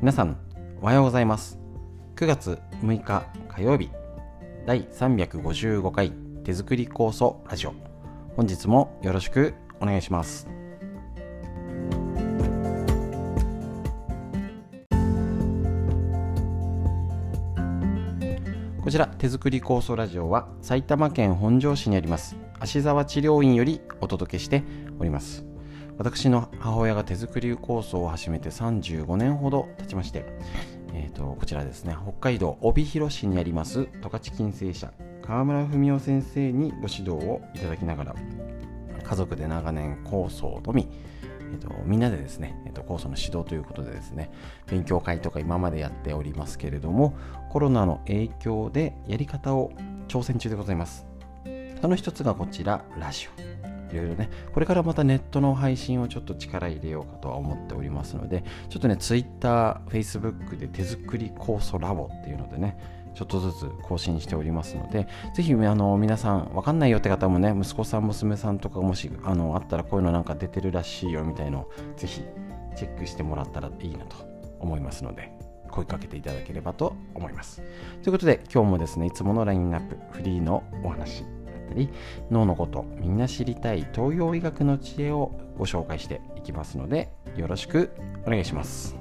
皆さんおはようございます。9月6日火曜日第355回手作り構想ラジオ。本日もよろしくお願いします。こちら手作り構想ラジオは埼玉県本庄市にあります芦沢治療院よりお届けしております。私の母親が手作り構想を始めて35年ほど経ちまして、えーと、こちらですね。北海道帯広市にあります十勝金星社川村文夫先生にご指導をいただきながら家族で長年構想をとみ、えーと、みんなでですね、えーと、構想の指導ということでですね勉強会とか今までやっておりますけれどもコロナの影響でやり方を挑戦中でございます。その一つがこちらラジオ。いろいろね、これからまたネットの配信をちょっと力入れようかとは思っておりますので、ちょっとね、Twitter、Facebook で手作り酵素ラボっていうのでね、ちょっとずつ更新しておりますので、ぜひあの皆さん、わかんないよって方もね、息子さん、娘さんとかもしあのあったらこういうのなんか出てるらしいよみたいのを、ぜひチェックしてもらったらいいなと思いますので、声かけていただければと思います。ということで、今日もですね、いつものラインナップ、フリーのお話、ったり脳のことみんな知りたい東洋医学の知恵をご紹介していきますのでよろしくお願いします。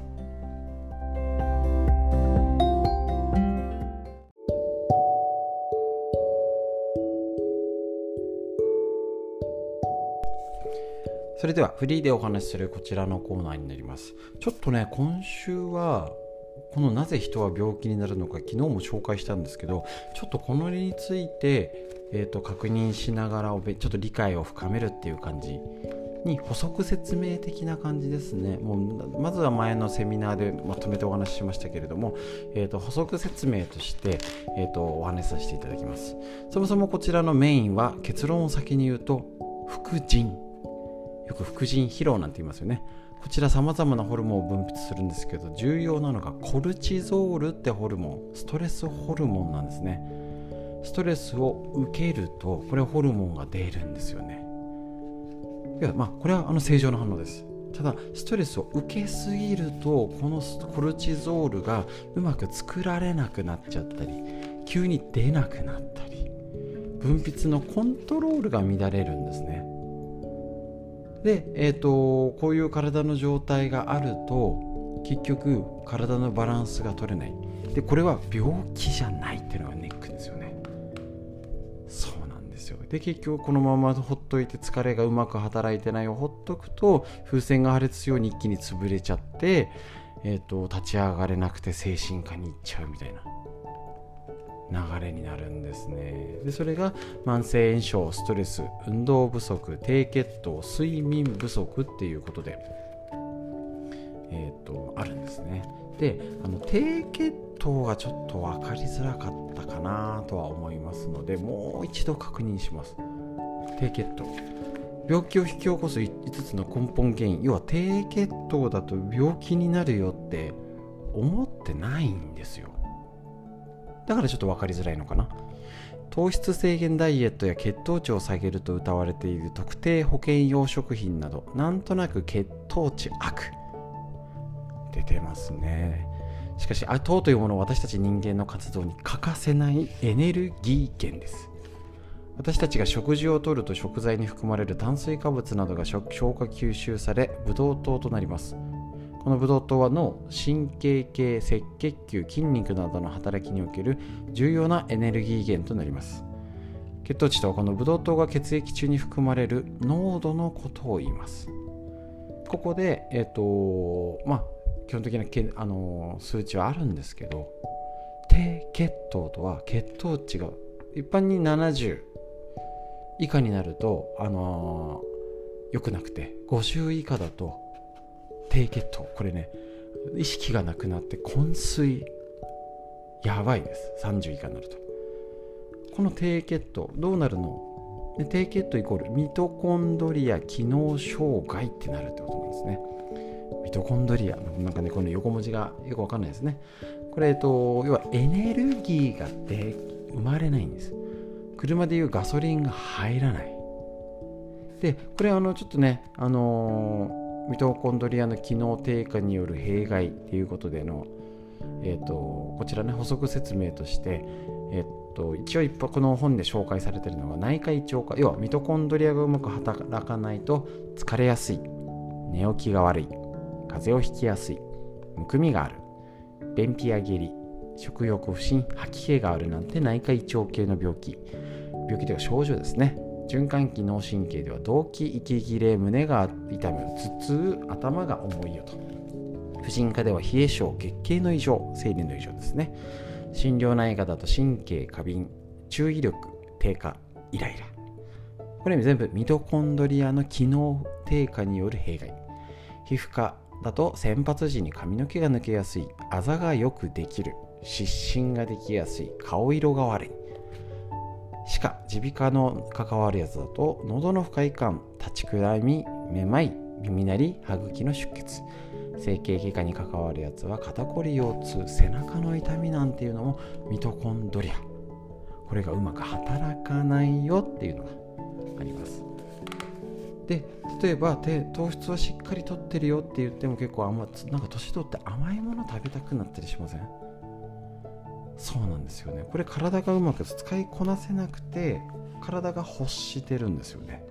それではフリーでお話しするこちらのコーナーになります。ちょっとね、今週はこのなぜ人は病気になるのか昨日も紹介したんですけどちょっとこの例について、えーと、確認しながらちょっと理解を深めるっていう感じ。に補足説明的な感じですね。もうまずは前のセミナーでまとめてお話ししましたけれども、えーと、補足説明として、えーとお話しさせていただきます。そもそもこちらのメインは結論を先に言うと副腎よく副腎疲労なんて言いますよね。こちらさまざまなホルモンを分泌するんですけど重要なのがコルチゾールってホルモンストレスホルモンなんですね。ストレスを受けるとこれホルモンが出るんですよね。いやまあこれはあの正常な反応です。ただストレスを受けすぎるとこのコルチゾールがうまく作られなくなっちゃったり急に出なくなったり分泌のコントロールが乱れるんですね。で、えーと、こういう体の状態があると結局体のバランスが取れない。でこれは病気じゃないっていうのがねで結局このままほっといて疲れがうまく働いてないをほっとくと風船が破裂するように一気に潰れちゃって、えーと立ち上がれなくて精神科に行っちゃうみたいな。流れになるんですね。でそれが慢性炎症ストレス運動不足低血糖睡眠不足っていうことでえっ、ー、とあるんですね。であの低血糖がちょっと分かりづらかったかなとは思いますのでもう一度確認します。低血糖。病気を引き起こす5つの根本原因。要は低血糖だと病気になるよって思ってないんですよ。だからちょっと分かりづらいのかな。糖質制限ダイエットや血糖値を下げると謳われている特定保険用食品などなんとなく血糖値悪。出てますね。しかし糖というものは私たち人間の活動に欠かせないエネルギー源です。私たちが食事をとると食材に含まれる炭水化物などが消化吸収されブドウ糖となります。このブドウ糖は脳神経系赤血球筋肉などの働きにおける重要なエネルギー源となります。血糖値とはこのブドウ糖が血液中に含まれる濃度のことを言います。ここでえっ、ー、とまあ基本的なけ、あの、数値はあるんですけど低血糖とは血糖値が一般に70以下になるとあのー、良くなくて50以下だと低血糖これね意識がなくなって昏睡やばいです。30以下になると。この低血糖どうなるの？で低血糖イコールミトコンドリア機能障害ってなるってことなんですね。ミトコンドリアなんかねこの横文字がよくわかんないですね。これ、えっと、要はエネルギーがで生まれないんです。車でいうガソリンが入らない。でこれあのちょっとねあのミトコンドリアの機能低下による弊害ということでの、えーと、こちらね補足説明として、えーと、一応一泊の本で紹介されているのが内科胃腸科要はミトコンドリアがうまく働かないと疲れやすい。寝起きが悪い。風邪をひきやすいむくみがある便秘や下痢食欲不振吐き気があるなんて内科胃腸系の病気。病気というか症状ですね。循環器脳神経では動悸息切れ胸が痛む頭痛頭が重いよと。婦人科では冷え性月経の異常生理の異常ですね。心療内科だと神経過敏注意力低下イライラ。これ全部ミトコンドリアの機能低下による弊害。皮膚科だと先発時に髪の毛が抜けやすいあざがよくできる湿疹ができやすい顔色が悪い。歯科耳鼻科の関わるやつだと喉の不快感立ちくらみめまい耳鳴り歯茎の出血。整形外科に関わるやつは肩こり腰痛背中の痛みなんていうのもミトコンドリア。これがうまく働かないよっていうのがあります。で例えば糖質はしっかりとってるよって言っても結構甘なんか年取って甘いもの食べたくなったりしません？そうなんですよね。これ体がうまく使いこなせなくて体が欲してるんですよね。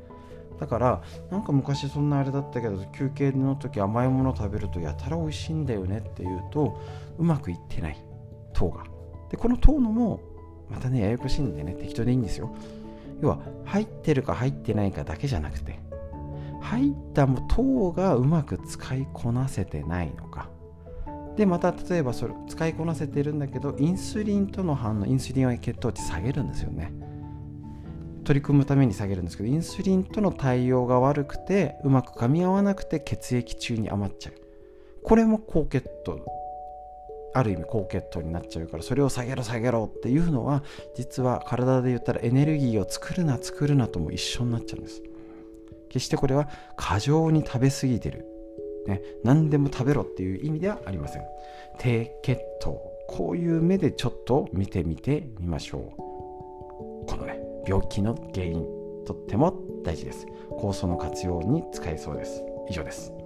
だからなんか昔そんなあれだったけど休憩の時甘いもの食べるとやたら美味しいんだよねっていうとうまくいってない糖が。でこの糖のもまたねややこしいんでね適当でいいんですよ。要は入ってるか入ってないかだけじゃなくて入った糖がうまく使いこなせてないのか。でまた例えばそれ使いこなせてるんだけどインスリンとの反応インスリンは血糖値下げるんですよね。取り組むために下げるんですけどインスリンとの対応が悪くてうまく噛み合わなくて血液中に余っちゃう。これも高血糖ある意味高血糖になっちゃうからそれを下げろ下げろっていうのは実は体で言ったらエネルギーを作るな作るなとも一緒になっちゃうんです。決してこれは過剰に食べ過ぎてる。ね、何でも食べろっていう意味ではありません。低血糖。こういう目でちょっと見てみてみましょう。このね病気の原因とっても大事です。酵素の活用に使えそうです。以上です。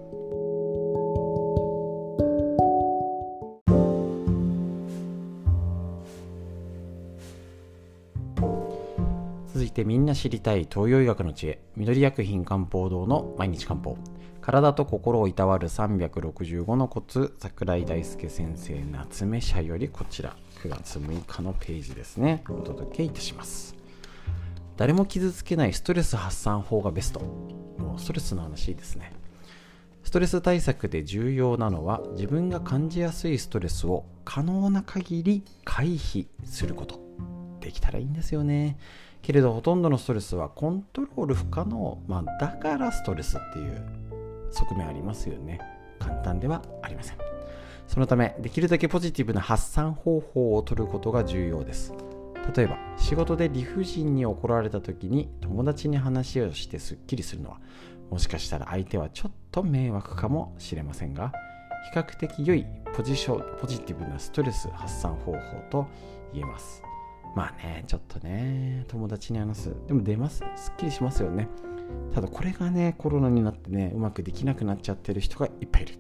続いてみんな知りたい東洋医学の知恵緑薬品漢方堂の毎日漢方。体と心をいたわる365のコツ桜井大輔先生夏目社よりこちら。9月6日のページですね。お届けいたします。誰も傷つけないストレス発散法がベスト。もうストレスの話ですね。ストレス対策で重要なのは自分が感じやすいストレスを可能な限り回避すること。できたらいいんですよね。けれどほとんどのストレスはコントロール不可能、まあ、だからストレスっていう側面ありますよね。簡単ではありません。そのためできるだけポジティブな発散方法をとることが重要です。例えば仕事で理不尽に怒られた時に友達に話をしてすっきりするのはもしかしたら相手はちょっと迷惑かもしれませんが比較的良いポジションポジティブなストレス発散方法と言えます。まあねちょっとね友達に話す。でも出ます？すっきりしますよね。ただこれがねコロナになってねうまくできなくなっちゃってる人がいっぱいいる。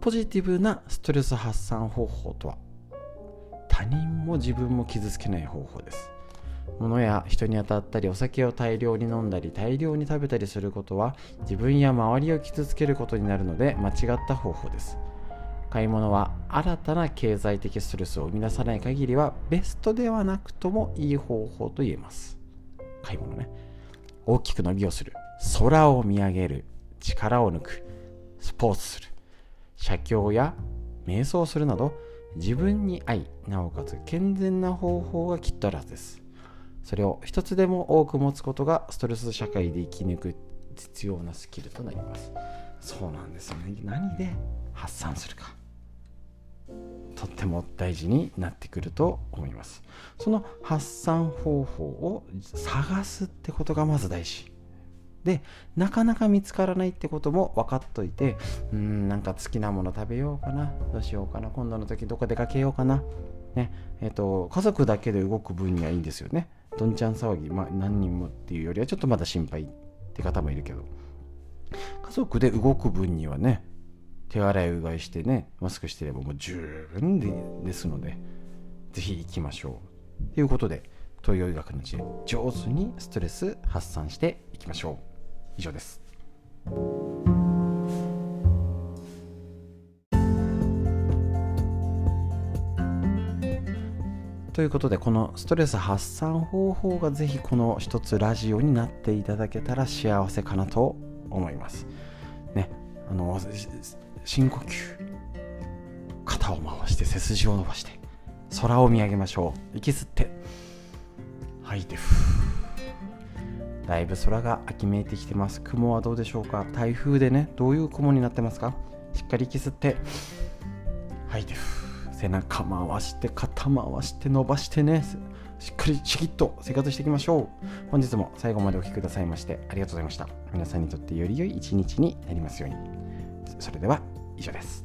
ポジティブなストレス発散方法とは？他人も自分も傷つけない方法です。物や人に当たったりお酒を大量に飲んだり大量に食べたりすることは自分や周りを傷つけることになるので間違った方法です。買い物は新たな経済的ストレスを生み出さない限りはベストではなくともいい方法と言えます。買い物ね。大きく伸びをする。空を見上げる。力を抜く。スポーツする。写経や瞑想するなど自分に合いなおかつ健全な方法がきっとあるはずです。それを一つでも多く持つことがストレス社会で生き抜く必要なスキルとなります。そうなんですよね。何で発散するか。とっても大事になってくると思います。その発散方法を探すってことがまず大事。でなかなか見つからないってことも分かっといてうんなんか好きなもの食べようかなどうしようかな今度の時どこ出かけようかなねえっ、ー、と家族だけで動く分にはいいんですよね。どんちゃん騒ぎ、まあ、何人もっていうよりはちょっとまだ心配って方もいるけど。家族で動く分にはね手洗いうがいしてねマスクしてればもう十分でですのでぜひ行きましょう。ということで東洋医学の知恵上手にストレス発散していきましょう。以上です。ということでこのストレス発散方法がぜひこの一つラジオになっていただけたら幸せかなと思います。ねあの深呼吸。肩を回して背筋を伸ばして空を見上げましょう。息吸って。吐いてふだいぶ空が秋めいてきてます。雲はどうでしょうか？台風でねどういう雲になってますか？しっかり息吸って。吐いてふ背中回して肩回して伸ばしてね。しっかりシキッと生活していきましょう。本日も最後までお聴きくださいましてありがとうございました。皆さんにとってより良い一日になりますように。それでは以上です。